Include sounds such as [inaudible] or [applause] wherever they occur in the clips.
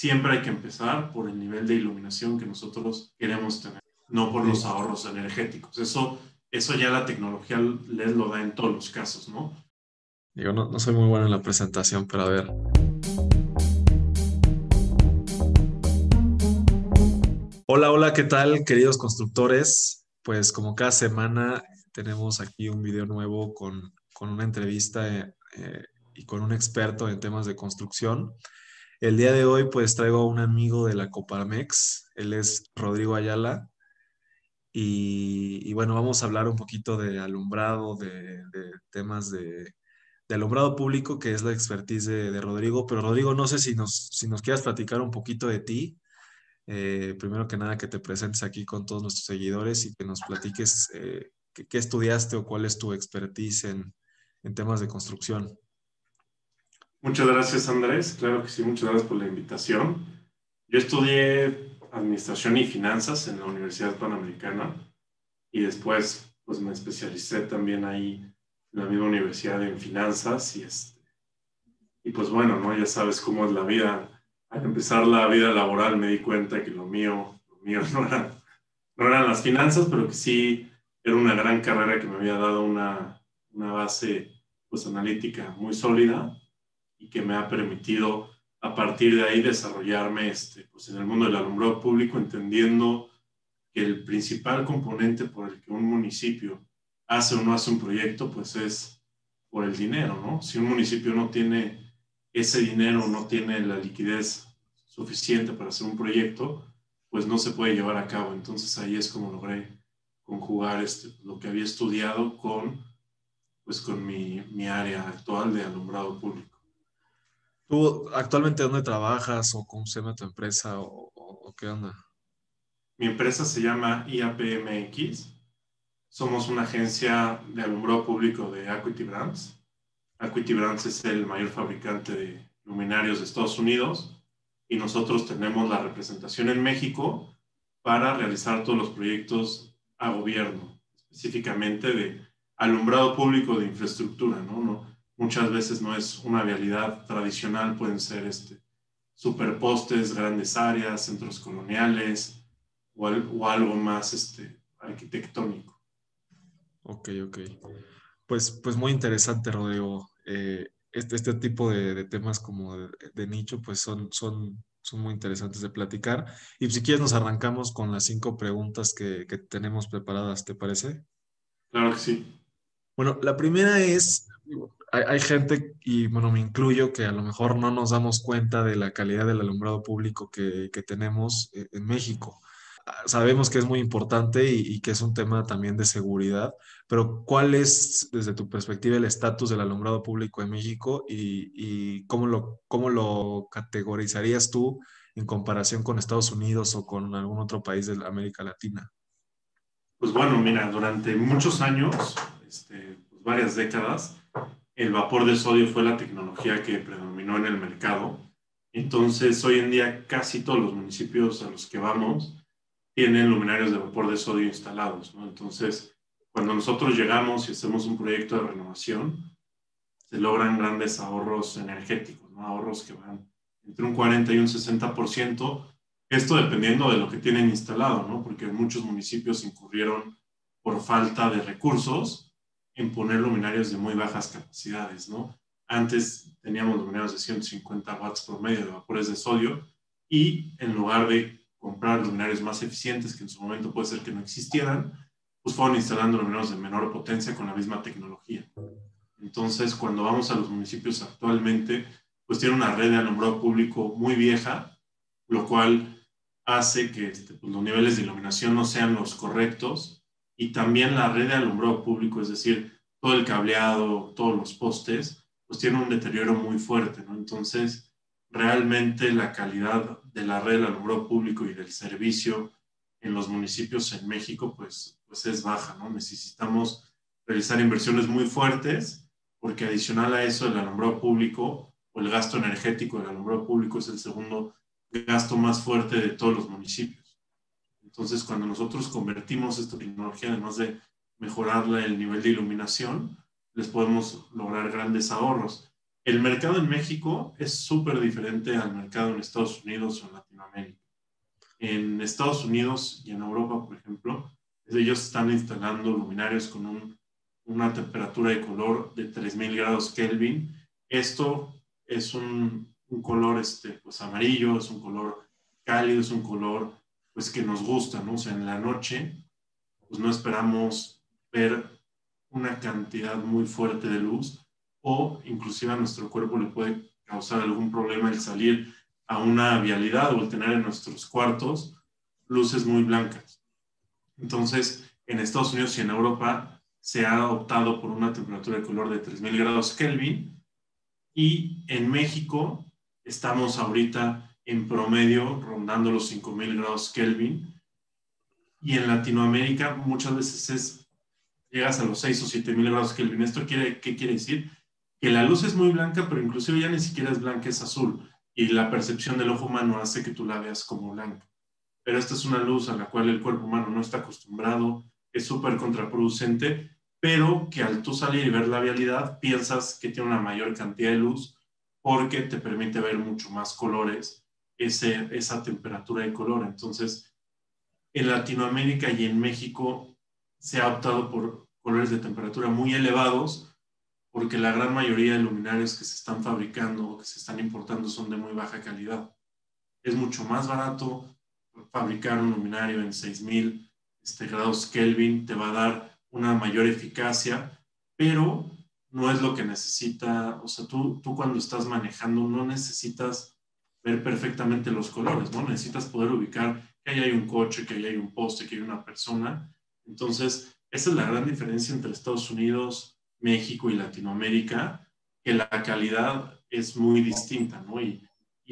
siempre hay que empezar por el nivel de iluminación que nosotros queremos tener, no por los ahorros energéticos. Eso, eso ya la tecnología les lo da en todos los casos, ¿no? Yo no, no soy muy bueno en la presentación, pero a ver. Hola, hola, ¿qué tal, queridos constructores? Pues como cada semana tenemos aquí un video nuevo con, con una entrevista eh, eh, y con un experto en temas de construcción. El día de hoy pues traigo a un amigo de la Coparmex, él es Rodrigo Ayala. Y, bueno, vamos a hablar un poquito de alumbrado, de, temas de, alumbrado público, que es la expertise de, Rodrigo. Pero Rodrigo, no sé si nos, si nos quieras platicar un poquito de ti. Eh, primero que nada, que te presentes aquí con todos nuestros seguidores y que nos platiques eh, qué, estudiaste o cuál es tu expertise en, en temas de construcción. Muchas gracias, Andrés. Claro que sí, muchas gracias por la invitación. Yo estudié Administración y Finanzas en la Universidad Panamericana y después pues me especialicé también ahí en la misma universidad en finanzas y, este, y pues bueno, ¿no? ya sabes cómo es la vida. Al empezar la vida laboral me di cuenta que lo mío, lo mío [laughs] no, era, no eran las finanzas, pero que sí era una gran carrera que me había dado una, una base pues analítica muy sólida y que me ha permitido a partir de ahí desarrollarme este, pues en el mundo del alumbrado público, entendiendo que el principal componente por el que un municipio hace o no hace un proyecto, pues es por el dinero, ¿no? Si un municipio no tiene ese dinero, no tiene la liquidez suficiente para hacer un proyecto, pues no se puede llevar a cabo. Entonces ahí es como logré conjugar este, lo que había estudiado con, pues con mi, mi área actual de alumbrado público. ¿Tú actualmente dónde trabajas o cómo se llama tu empresa o, qué onda? Mi empresa se llama IAPMX. Somos una agencia de alumbrado público de Acuity Brands. Acuity Brands es el mayor fabricante de luminarios de Estados Unidos y nosotros tenemos la representación en México para realizar todos los proyectos a gobierno, específicamente de alumbrado público de infraestructura, ¿no? Muchas veces no es una vialidad tradicional, pueden ser este, superpostes, grandes áreas, centros coloniales o, algo más este, arquitectónico. Ok, ok. Pues, pues muy interesante, Rodrigo. Eh, este, este tipo de, temas como de, nicho, pues son, son, son muy interesantes de platicar. Y si quieres nos arrancamos con las cinco preguntas que, que tenemos preparadas, ¿te parece? Claro que sí. Bueno, la primera es, hay, gente, y bueno, me incluyo, que a lo mejor no nos damos cuenta de la calidad del alumbrado público que, tenemos eh, en México. Ah, sabemos que es muy importante y, que es un tema también de seguridad, pero ¿cuál es, desde tu perspectiva, el estatus del alumbrado público en México y, cómo, lo, cómo lo categorizarías tú en comparación con Estados Unidos o con algún otro país de América Latina? Pues bueno, mira, durante muchos años, este, pues varias décadas, el vapor de sodio fue la tecnología que predominó en el mercado. Entonces, hoy en día casi todos los municipios a los que vamos tienen luminarios de vapor de sodio instalados. Entonces, cuando nosotros llegamos y hacemos un proyecto de renovación, se logran grandes ahorros energéticos, ahorros que van entre un 40 y un 60%, esto dependiendo de lo que tienen instalado, ¿no? porque muchos municipios incurrieron por falta de recursos en poner luminarios de muy bajas capacidades, ¿no? Antes teníamos luminarios de 150 watts por medio de vapores de sodio y en lugar de comprar luminarios más eficientes, que en su momento puede ser que no existieran, pues fueron instalando luminarios de menor potencia con la misma tecnología. Entonces, cuando vamos a los municipios actualmente, pues tienen una red de alumbrado público muy vieja, lo cual hace que este, pues, los niveles de iluminación no sean los correctos y también la red de alumbrado público, es decir, todo el cableado, todos los postes, pues tiene un deterioro muy fuerte, ¿no? Entonces, realmente la calidad de la red de alumbrado público y del servicio en los municipios en México, pues, pues es baja, ¿no? Necesitamos realizar inversiones muy fuertes, porque adicional a eso, el alumbrado público o el gasto energético del alumbrado público es el segundo gasto más fuerte de todos los municipios. Entonces, cuando nosotros convertimos esta tecnología, además de mejorar el nivel de iluminación, les podemos lograr grandes ahorros. El mercado en México es súper diferente al mercado en Estados Unidos o en Latinoamérica. En Estados Unidos y en Europa, por ejemplo, ellos están instalando luminarios con una temperatura de color de 3000 grados Kelvin. Esto es un, color este, pues, amarillo, es un color cálido, es un color pues, que nos gusta, ¿no? O sea, en la noche, pues no esperamos ver una cantidad muy fuerte de luz o inclusive a nuestro cuerpo le puede causar algún problema el salir a una vialidad o el tener en nuestros cuartos luces muy blancas. Entonces, en Estados Unidos y en Europa se ha optado por una temperatura de color de 3000 grados Kelvin y en México estamos ahorita en promedio rondando los 5000 grados Kelvin y en Latinoamérica muchas veces es llegas a los 6 o 7000 grados Kelvin. ¿Esto quiere, qué quiere decir? Que la luz es muy blanca, pero inclusive ya ni siquiera es blanca, es azul. Y la percepción del ojo humano hace que tú la veas como blanca. Pero esta es una luz a la cual el cuerpo humano no está acostumbrado, es súper contraproducente, pero que al tú salir y ver la vialidad piensas que tiene una mayor cantidad de luz porque te permite ver mucho más colores, ese, esa temperatura de color. Entonces, en Latinoamérica y en México se ha optado por colores de temperatura muy elevados porque la gran mayoría de luminarios que se están fabricando o que se están importando son de muy baja calidad. Es mucho más barato fabricar un luminario en 6000 este, grados Kelvin, te va a dar una mayor eficacia, pero no es lo que necesita, o sea, tú, tú cuando estás manejando no necesitas ver perfectamente los colores, ¿no? Necesitas poder ubicar que ahí hay un coche, que ahí hay un poste, que hay una persona. Entonces, esa es la gran diferencia entre Estados Unidos, México y Latinoamérica, que la calidad es muy distinta, ¿no? Y,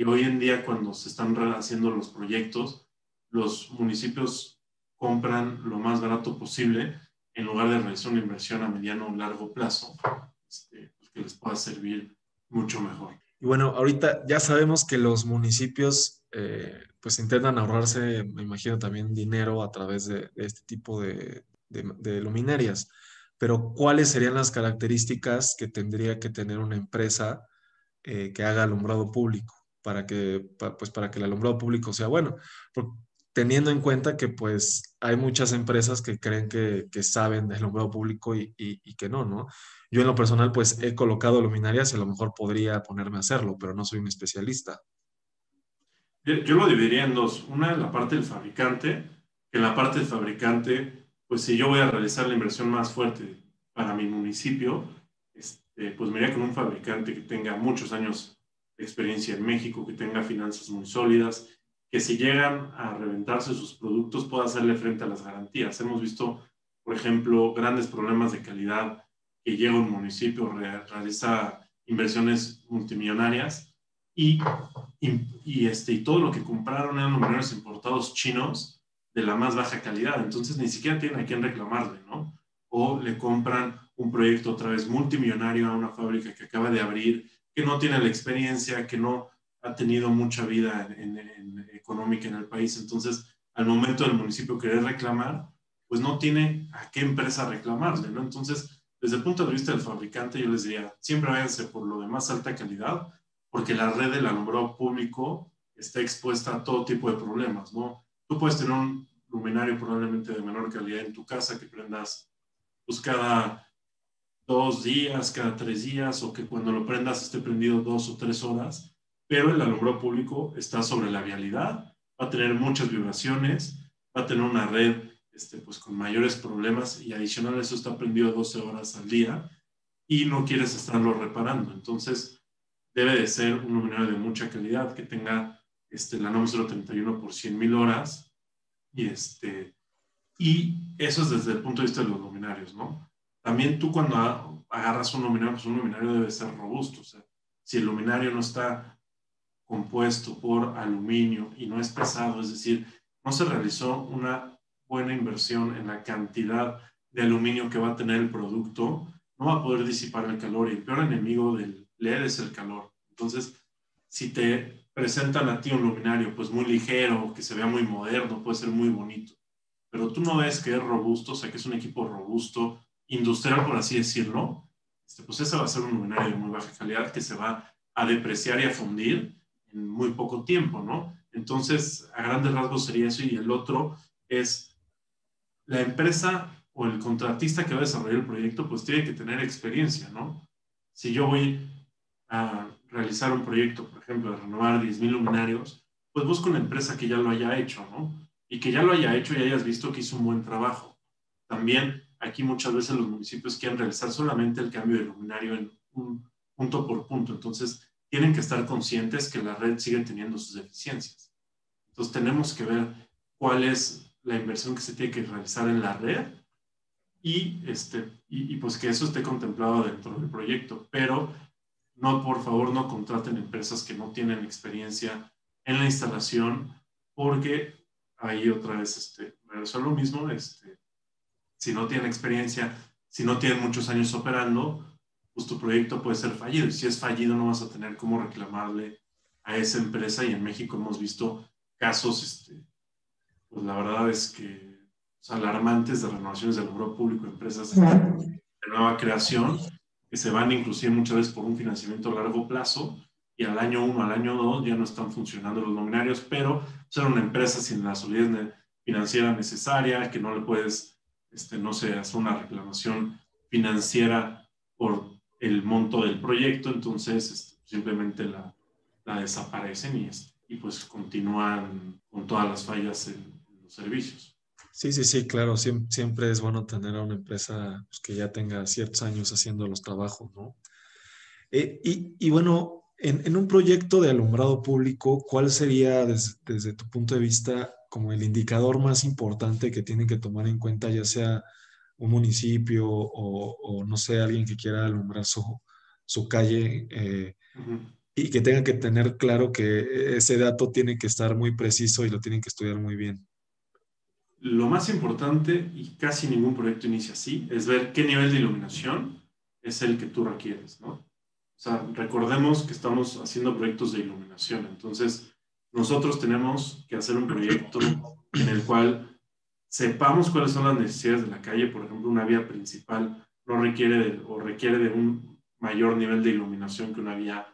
hoy en día cuando se están haciendo los proyectos, los municipios compran lo más barato posible en lugar de realizar una inversión a mediano o largo plazo, este, pues, que les pueda servir mucho mejor. Y bueno, ahorita ya sabemos que los municipios eh, pues intentan ahorrarse, me imagino también dinero a través de, este tipo de, de, luminarias, pero ¿cuáles serían las características que tendría que tener una empresa eh, que haga alumbrado público? para que, pues para que el alumbrado público sea bueno teniendo en cuenta que pues hay muchas empresas que creen que, saben del alumbrado público y, que no, ¿no? Yo en lo personal pues he colocado luminarias y a lo mejor podría ponerme a hacerlo, pero no soy un especialista. Yo, yo lo dividiría en dos. Una en la parte del fabricante, que en la parte del fabricante, pues si yo voy a realizar la inversión más fuerte para mi municipio, este, pues me iría con un fabricante que tenga muchos años de experiencia en México, que tenga finanzas muy sólidas, que si llegan a reventarse sus productos pueda hacerle frente a las garantías. Hemos visto, por ejemplo, grandes problemas de calidad que llega un municipio, realiza inversiones multimillonarias y, y, este, y todo lo que compraron eran luminarios importados chinos de la más baja calidad. Entonces ni siquiera tienen a quién reclamarle, ¿no? O le compran un proyecto otra vez multimillonario a una fábrica que acaba de abrir, que no tiene la experiencia, que no ha tenido mucha vida en, económica en el país. Entonces, al momento del municipio querer reclamar, pues no tiene a qué empresa reclamarle, ¿no? Entonces, desde el punto de vista del fabricante, yo les diría, siempre váyanse por lo de más alta calidad, porque la red del alumbrado público está expuesta a todo tipo de problemas, ¿no? Tú puedes tener un luminario probablemente de menor calidad en tu casa que prendas pues cada dos días, cada tres días, o que cuando lo prendas esté prendido dos o tres horas, pero el alumbrado público está sobre la vialidad, va a tener muchas vibraciones, va a tener una red este, pues, con mayores problemas y adicional a eso está prendido 12 horas al día y no quieres estarlo reparando. Entonces, debe de ser un luminario de mucha calidad que tenga este, la NOM 031 por 100 mil horas y, este, y eso es desde el punto de vista de los luminarios, ¿no? También tú cuando agarras un luminario, pues un luminario debe ser robusto, o sea, si el luminario no está compuesto por aluminio y no es pesado, es decir, no se realizó una buena inversión en la cantidad de aluminio que va a tener el producto, no va a poder disipar el calor y el peor enemigo del LED es el calor. Entonces, si te presentan a ti un luminario pues muy ligero, que se vea muy moderno, puede ser muy bonito, pero tú no ves que es robusto, o sea, que es un equipo robusto, industrial por así decirlo, este, pues ese va a ser un luminario de muy baja calidad que se va a depreciar y a fundir en muy poco tiempo, ¿no? Entonces, a grandes rasgos sería eso y el otro es la empresa o el contratista que va a desarrollar el proyecto, pues tiene que tener experiencia, ¿no? Si yo voy a realizar un proyecto, por ejemplo, de renovar 10.000 luminarios, pues busco una empresa que ya lo haya hecho, ¿no? Y que ya lo haya hecho y hayas visto que hizo un buen trabajo. También aquí muchas veces los municipios quieren realizar solamente el cambio de luminario en un punto por punto. Entonces, tienen que estar conscientes que la red sigue teniendo sus deficiencias. Entonces, tenemos que ver cuál es la inversión que se tiene que realizar en la red y, este, y, pues que eso esté contemplado dentro del proyecto. Pero no, por favor, no contraten empresas que no tienen experiencia en la instalación, porque ahí otra vez, este, eso es lo mismo, este, si no tienen experiencia, si no tienen muchos años operando, pues tu proyecto puede ser fallido. Y si es fallido, no vas a tener cómo reclamarle a esa empresa. Y en México hemos visto casos, este, pues la verdad es que alarmantes de renovaciones del logro público, empresas de nueva creación, que se van inclusive muchas veces por un financiamiento a largo plazo y al año uno, al año dos ya no están funcionando los nominarios, pero ser una empresa sin la solidez financiera necesaria, que no le puedes, este, no sé, hacer una reclamación financiera por el monto del proyecto, entonces este, simplemente la, la desaparecen y, y, pues continúan con todas las fallas en, los servicios. Sí, sí, sí, claro, siempre, es bueno tener a una empresa pues, que ya tenga ciertos años haciendo los trabajos, ¿no? Eh, y, y, bueno, en, en, un proyecto de alumbrado público, ¿cuál sería desde, tu punto de vista como el indicador más importante que tienen que tomar en cuenta, ya sea un municipio o, no sé, alguien que quiera alumbrar su, su calle eh, y que tenga que tener claro que ese dato tiene que estar muy preciso y lo tienen que estudiar muy bien. Lo más importante, y casi ningún proyecto inicia así, es ver qué nivel de iluminación es el que tú requieres, ¿no? O sea, recordemos que estamos haciendo proyectos de iluminación, entonces nosotros tenemos que hacer un proyecto en el cual sepamos cuáles son las necesidades de la calle, por ejemplo, una vía principal no requiere o requiere de un mayor nivel de iluminación que una vía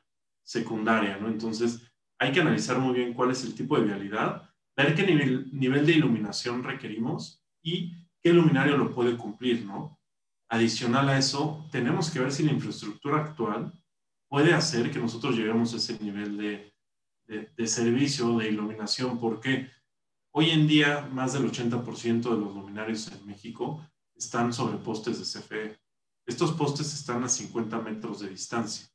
secundaria, ¿no? Entonces, hay que analizar muy bien cuál es el tipo de vialidad, ver qué nivel, nivel de iluminación requerimos y qué luminario lo puede cumplir, ¿no? Adicional a eso, tenemos que ver si la infraestructura actual puede hacer que nosotros lleguemos a ese nivel de, de, de servicio, de iluminación. ¿Por qué? Hoy en día, más del 80% de los luminarios en México están sobre postes de CFE. Estos postes están a 50 metros de distancia.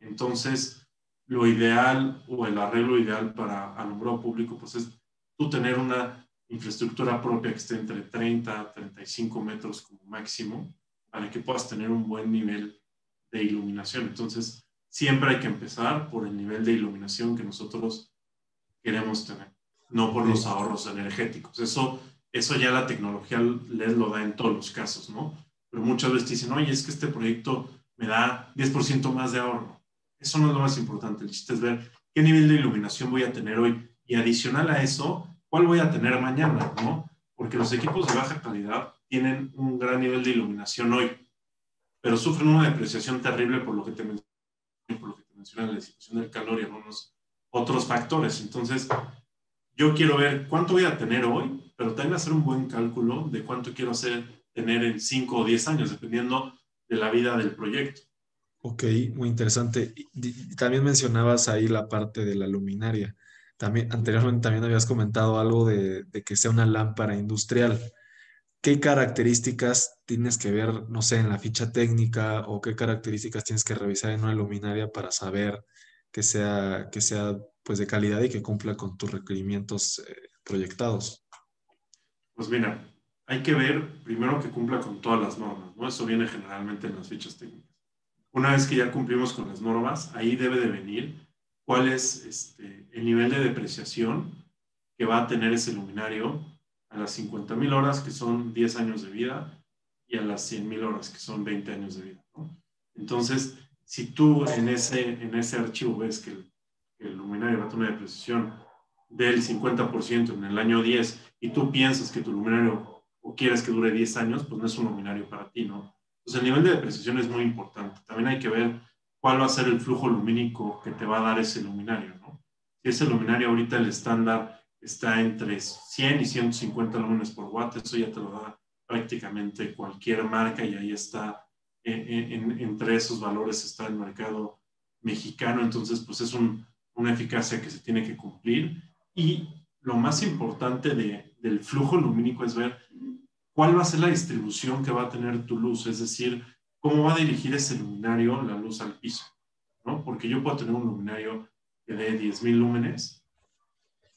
Entonces, lo ideal o el arreglo ideal para alumbrado público, pues es tú tener una infraestructura propia que esté entre 30 a 35 metros como máximo para que puedas tener un buen nivel de iluminación. Entonces, siempre hay que empezar por el nivel de iluminación que nosotros queremos tener no por los ahorros energéticos. Eso, eso ya la tecnología les lo da en todos los casos, ¿no? Pero muchas veces dicen, oye, es que este proyecto me da 10% más de ahorro. Eso no es lo más importante. El chiste es ver qué nivel de iluminación voy a tener hoy y adicional a eso, cuál voy a tener mañana, ¿no? Porque los equipos de baja calidad tienen un gran nivel de iluminación hoy, pero sufren una depreciación terrible por lo que te mencioné, por lo que te mencioné, la situación del calor y algunos otros factores. Entonces, yo quiero ver cuánto voy a tener hoy, pero también hacer un buen cálculo de cuánto quiero hacer, tener en 5 o 10 años, dependiendo de la vida del proyecto. Ok, muy interesante. también mencionabas ahí la parte de la luminaria. También, anteriormente también habías comentado algo de, de que sea una lámpara industrial. ¿Qué características tienes que ver, no sé, en la ficha técnica o qué características tienes que revisar en una luminaria para saber que sea, que sea pues de calidad y que cumpla con tus requerimientos eh, proyectados? Pues mira, hay que ver primero que cumpla con todas las normas, ¿no? Eso viene generalmente en las fichas técnicas. Una vez que ya cumplimos con las normas, ahí debe de venir cuál es este, el nivel de depreciación que va a tener ese luminario a las 50 mil horas, que son 10 años de vida, y a las 100 mil horas, que son 20 años de vida. ¿no? Entonces, si tú en ese, en ese archivo ves que el el luminario va a tener una depreciación del 50% en el año 10 y tú piensas que tu luminario o quieres que dure 10 años, pues no es un luminario para ti, ¿no? Pues el nivel de depreciación es muy importante. También hay que ver cuál va a ser el flujo lumínico que te va a dar ese luminario, ¿no? Si ese luminario ahorita el estándar está entre 100 y 150 lúmenes por watt, eso ya te lo da prácticamente cualquier marca y ahí está, entre esos valores está el mercado mexicano, entonces pues es una eficacia que se tiene que cumplir. Y lo más importante del flujo lumínico es ver cuál va a ser la distribución que va a tener tu luz, es decir, cómo va a dirigir ese luminario la luz al piso, ¿no? Porque yo puedo tener un luminario que dé 10.000 lúmenes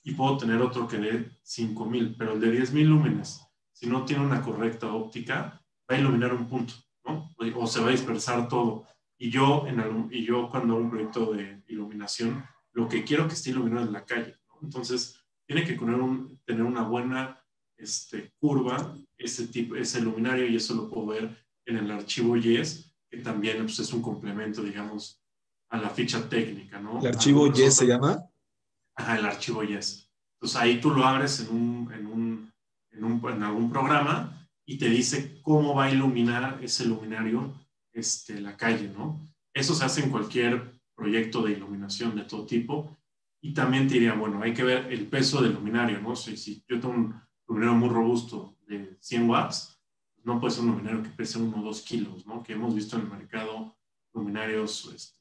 y puedo tener otro que dé 5.000, pero el de 10.000 lúmenes, si no tiene una correcta óptica, va a iluminar un punto, ¿no? O se va a dispersar todo. Y yo, en y yo cuando hago un proyecto de iluminación, lo que quiero que esté iluminado es la calle, ¿no? Entonces, tiene que tener, un, tener una buena este, curva, ese, tipo, ese luminario, y eso lo puedo ver en el archivo YES, que también pues, es un complemento, digamos, a la ficha técnica, ¿no? ¿El archivo YES se llama? Ajá, el archivo YES. Entonces ahí tú lo abres en, un, en, un, en, un, en algún programa y te dice cómo va a iluminar ese luminario este, la calle, ¿no? Eso se hace en cualquier proyecto de iluminación de todo tipo. Y también te diría, bueno, hay que ver el peso del luminario, ¿no? Si, si yo tengo un luminario muy robusto de 100 watts, no puede ser un luminario que pese 1 o 2 kilos, ¿no? Que hemos visto en el mercado luminarios este,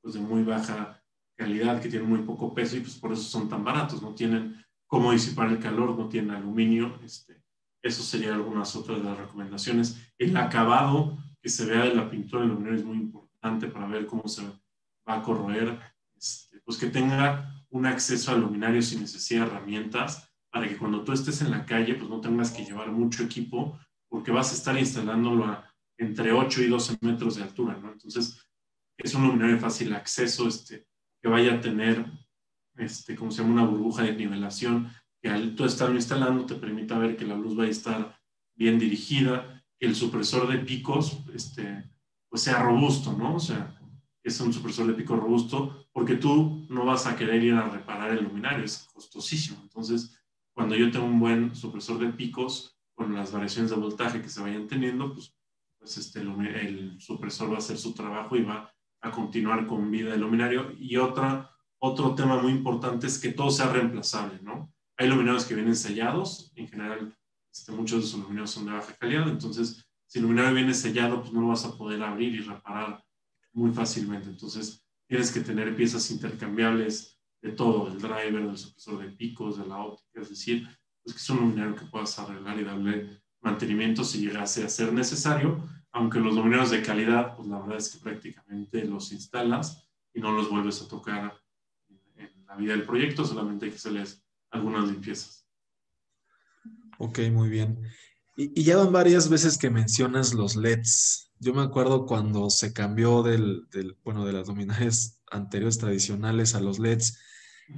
pues de muy baja calidad, que tienen muy poco peso y pues por eso son tan baratos, no tienen cómo disipar el calor, no tienen aluminio. Este, eso sería algunas otras de las recomendaciones. El acabado que se vea de la pintura del luminario es muy importante para ver cómo se va a corroer. Este, pues que tenga un acceso al luminario sin necesidad de herramientas para que cuando tú estés en la calle pues no tengas que llevar mucho equipo porque vas a estar instalándolo a entre 8 y 12 metros de altura, ¿no? Entonces, es un luminario de fácil acceso, este, que vaya a tener, este, como se llama, una burbuja de nivelación, que al tú estarlo instalando te permita ver que la luz va a estar bien dirigida, que el supresor de picos, este, pues sea robusto, ¿no? O sea, es un supresor de pico robusto, porque tú no vas a querer ir a reparar el luminario, es costosísimo. Entonces, cuando yo tengo un buen supresor de picos, con las variaciones de voltaje que se vayan teniendo, pues, pues este, el, supresor va a hacer su trabajo y va a continuar con vida el luminario. Y otra, otro tema muy importante es que todo sea reemplazable, ¿no? Hay luminarios que vienen sellados, en general este, muchos de esos luminarios son de baja calidad, entonces si el luminario viene sellado, pues no lo vas a poder abrir y reparar muy fácilmente. Entonces tienes que tener piezas intercambiables de todo, del driver, del supresor de picos, de la óptica, es decir, pues que es un luminario que puedas arreglar y darle mantenimiento si llegase a ser necesario, aunque los luminarios de calidad, pues la verdad es que prácticamente los instalas y no los vuelves a tocar en, la vida del proyecto, solamente hay que hacerles algunas limpiezas. Ok, muy bien. Y, ya van varias veces que mencionas los LEDs. Yo me acuerdo cuando se cambió del, del bueno, de las luminarias [laughs] anteriores tradicionales a los LEDs,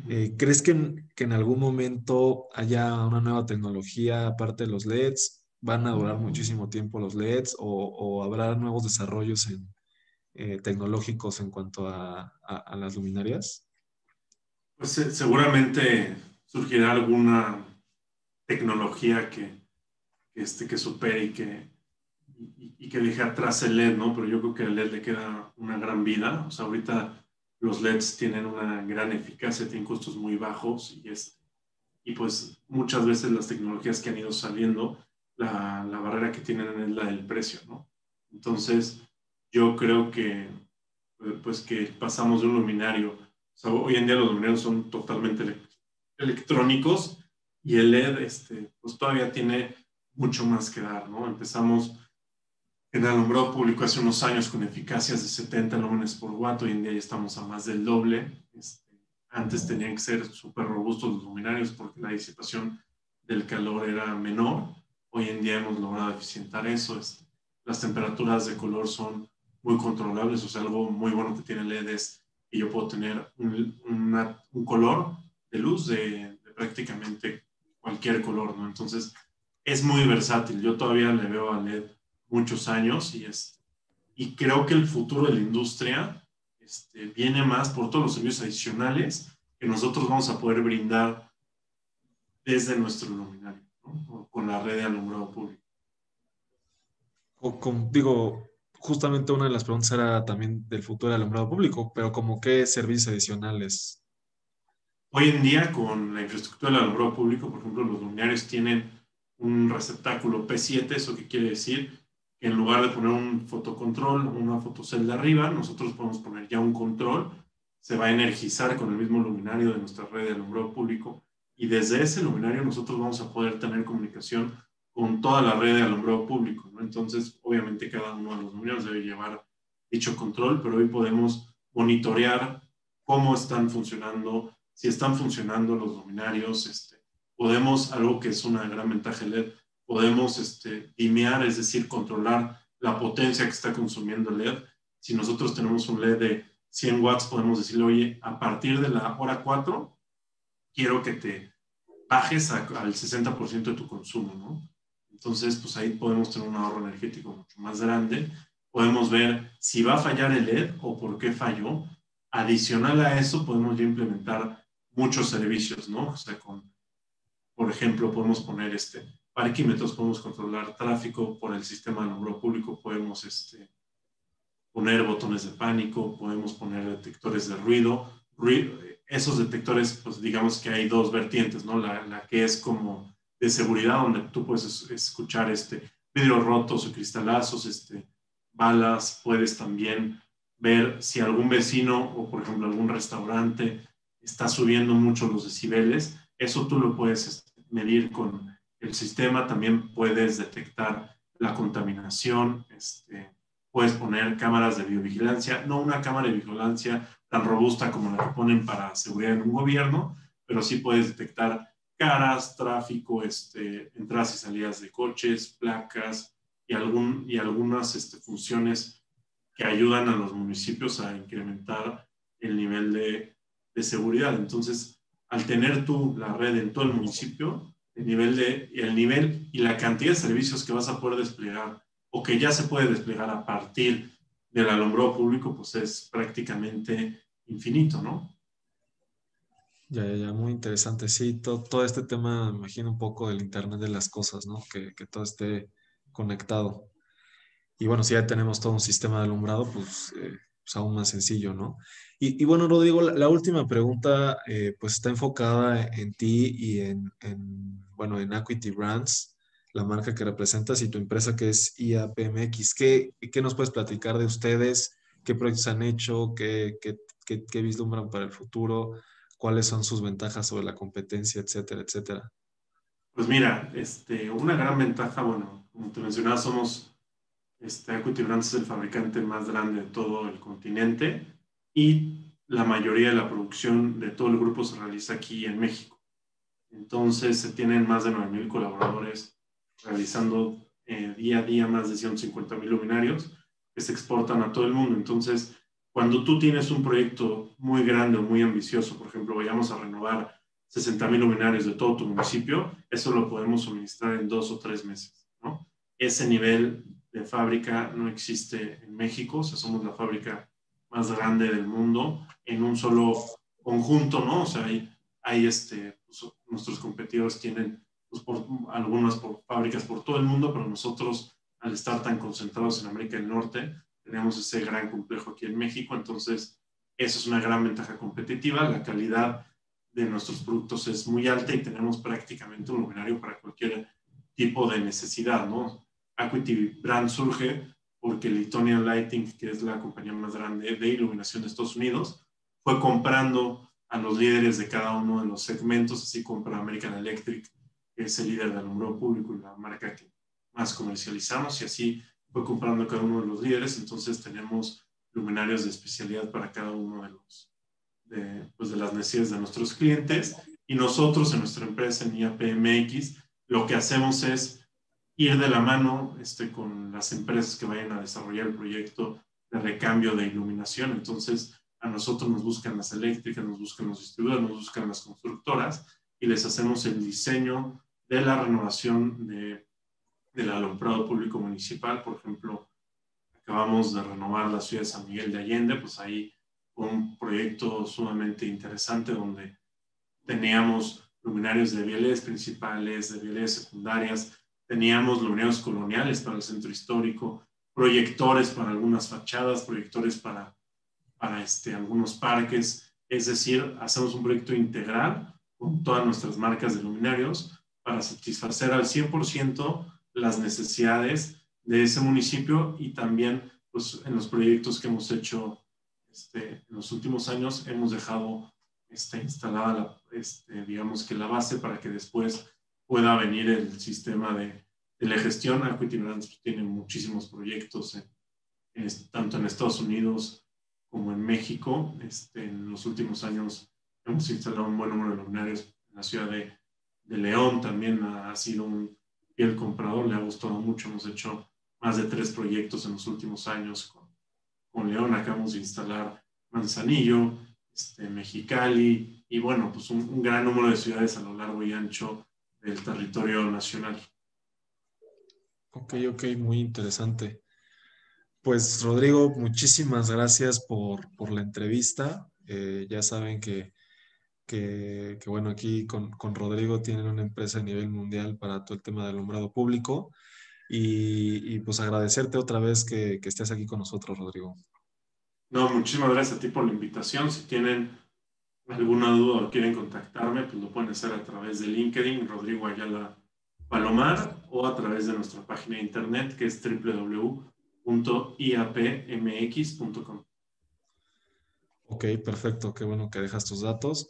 eh, ¿Crees que en, algún momento haya una nueva tecnología aparte de los LEDs? ¿Van a durar muchísimo tiempo los LEDs o, habrá nuevos desarrollos eh, tecnológicos en cuanto a, las luminarias? Pues eh, seguramente surgirá alguna tecnología que, este, que supere y que, y, que deje atrás el LED, ¿no? Pero yo creo que al LED le queda una gran vida. O sea, ahorita los LEDs tienen una gran eficacia, tienen costos muy bajos y, es, y pues muchas veces las tecnologías que han ido saliendo, la, la barrera que tienen es la del precio, ¿no? Entonces, yo creo que pues que pasamos de un luminario, hoy en día los luminarios son totalmente electrónicos y el LED este, pues todavía tiene mucho más que dar, ¿no? Empezamos en alumbrado público hace unos años con eficacias de 70 lúmenes por watt, hoy en día ya estamos a más del doble. Este, antes tenían que ser súper robustos los luminarios porque la disipación del calor era menor. Hoy en día hemos logrado eficientar eso. Este, las temperaturas de color son muy controlables, o sea, algo muy bueno que tiene LED es que yo puedo tener un, un color de luz de, prácticamente cualquier color, ¿no? Entonces, es muy versátil. Yo todavía le veo a LED muchos años y, es, y creo que el futuro de la industria este, viene más por todos los servicios adicionales que nosotros vamos a poder brindar desde nuestro luminario, con la red de alumbrado público. digo, justamente una de las preguntas era también del futuro del alumbrado público, pero como qué servicios adicionales. Hoy en día, con la infraestructura del alumbrado público, por ejemplo, los luminarios tienen un receptáculo P7, ¿eso qué quiere decir? Que en lugar de poner un fotocontrol, una fotocelda arriba, nosotros podemos poner ya un control, se va a energizar con el mismo luminario de nuestra red de alumbrado público y desde ese luminario nosotros vamos a poder tener comunicación con toda la red de alumbrado público. ¿no? Entonces, obviamente cada uno de los luminarios debe llevar dicho control, pero hoy podemos monitorear cómo están funcionando, si están funcionando los luminarios, este, podemos, algo que es una gran ventaja LED, podemos este, dimear, es decir, controlar la potencia que está consumiendo el LED. Si nosotros tenemos un LED de 100 watts, podemos decirle, oye, a partir de la hora 4, quiero que te bajes al 60% de tu consumo, ¿no? Entonces, pues ahí podemos tener un ahorro energético mucho más grande. Podemos ver si va a fallar el LED o por qué falló. Adicional a eso, podemos ya implementar muchos servicios, ¿no? O sea, con, por ejemplo, podemos poner este, parquímetros, podemos controlar tráfico por el sistema de alumbrado público, podemos este, poner botones de pánico, podemos poner detectores de ruido. esos detectores, pues digamos que hay dos vertientes, ¿no? La, la que es como de seguridad, donde tú puedes escuchar este, vidrios rotos o cristalazos, este, balas, puedes también ver si algún vecino o, por ejemplo, algún restaurante está subiendo mucho los decibeles. Eso tú lo puedes este, medir con el sistema. También puedes detectar la contaminación. Este, puedes poner cámaras de biovigilancia, no una cámara de vigilancia tan robusta como la que ponen para seguridad en un gobierno, pero sí puedes detectar caras, tráfico, este, entradas y salidas de coches, placas y, algún, y algunas este, funciones que ayudan a los municipios a incrementar el nivel de, de, seguridad. Entonces, al tener tú la red en todo el municipio, el nivel, de, el nivel y la cantidad de servicios que vas a poder desplegar o que ya se puede desplegar a partir del alumbrado público, pues es prácticamente infinito, ¿no? Ya, ya, ya, muy interesante. Sí, todo, este tema, imagino un poco del Internet de las cosas, ¿no? Que, que, todo esté conectado. Y bueno, si ya tenemos todo un sistema de alumbrado, pues, eh, pues aún más sencillo, ¿no? Y, bueno, Rodrigo, la, la última pregunta, eh, pues está enfocada en ti y en, en, bueno, en Equity Brands, la marca que representas y tu empresa que es IAPMX. ¿Qué, qué nos puedes platicar de ustedes? ¿Qué proyectos han hecho? ¿Qué, qué, qué, qué vislumbran para el futuro? cuáles son sus ventajas sobre la competencia, etcétera, etcétera? Pues mira, este, una gran ventaja, bueno, como te mencionaba, somos, este, Brands es el fabricante más grande de todo el continente y la mayoría de la producción de todo el grupo se realiza aquí en México. Entonces se tienen más de 9.000 colaboradores realizando eh, día a día más de 150.000 luminarios que se exportan a todo el mundo. Entonces, cuando tú tienes un proyecto muy grande o muy ambicioso, por ejemplo, vayamos a renovar 60 mil luminarios de todo tu municipio, eso lo podemos suministrar en dos o tres meses, ¿no? Ese nivel de fábrica no existe en México, o sea, somos la fábrica más grande del mundo en un solo conjunto, ¿no? O sea, hay, hay este, pues, nuestros competidores tienen pues, por, algunas por, fábricas por todo el mundo, pero nosotros, al estar tan concentrados en América del Norte, tenemos ese gran complejo aquí en México, entonces eso es una gran ventaja competitiva. La calidad de nuestros productos es muy alta y tenemos prácticamente un luminario para cualquier tipo de necesidad, ¿no? Equity Brand surge porque Litonian Lighting, que es la compañía más grande de iluminación de Estados Unidos, fue comprando a los líderes de cada uno de los segmentos, así compra American Electric, que es el líder del alumbrado público y la marca que más comercializamos, y así fue comprando cada uno de los líderes, entonces tenemos luminarios de especialidad para cada uno de los de, pues de las necesidades de nuestros clientes. Y nosotros en nuestra empresa en IAPMX lo que hacemos es ir de la mano este, con las empresas que vayan a desarrollar el proyecto de recambio de iluminación. Entonces, a nosotros nos buscan las eléctricas, nos buscan los distribuidores, nos buscan las constructoras y les hacemos el diseño de la renovación de del alumbrado público municipal. Por ejemplo, acabamos de renovar la ciudad de San Miguel de Allende, pues ahí un proyecto sumamente interesante donde teníamos luminarios de viales principales, de viales secundarias, teníamos luminarios coloniales para el centro histórico, proyectores para algunas fachadas, proyectores para, para este, algunos parques. Es decir, hacemos un proyecto integral con todas nuestras marcas de luminarios para satisfacer al 100% las necesidades de ese municipio y también pues, en los proyectos que hemos hecho este, en los últimos años hemos dejado este, instalada, la, este, digamos que la base para que después pueda venir el sistema de, de gestión. Acuitinerants pues, tiene muchísimos proyectos, tanto en Estados Unidos como en México. Este, en los últimos años hemos instalado un buen número de luminarios en la ciudad de, León. También ha, sido un fiel comprador, le ha gustado mucho. Hemos hecho más de tres proyectos en los últimos años con, con León. Acabamos de instalar Manzanillo, este, Mexicali y bueno, pues un gran número de ciudades a lo largo y ancho del territorio nacional. Ok, ok, muy interesante. Pues Rodrigo, muchísimas gracias por, por la entrevista. Eh, ya saben que, que, bueno, aquí con, con, Rodrigo tienen una empresa a nivel mundial para todo el tema del alumbrado público. Y, y pues agradecerte otra vez que, que, estés aquí con nosotros, Rodrigo. No, muchísimas gracias a ti por la invitación. Si tienen alguna duda o quieren contactarme, pues lo pueden hacer a través de LinkedIn, Rodrigo Ayala Palomar, o a través de nuestra página de internet que es www.iapmx.com. Ok, perfecto, qué bueno que dejas tus datos.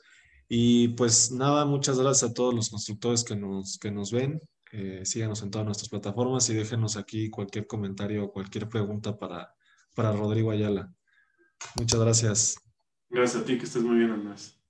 Y pues nada, muchas gracias a todos los constructores que nos, que nos ven. Eh, síganos en todas nuestras plataformas y déjenos aquí cualquier comentario o cualquier pregunta para, para Rodrigo Ayala. Muchas gracias. Gracias a ti, que estés muy bien, Andrés.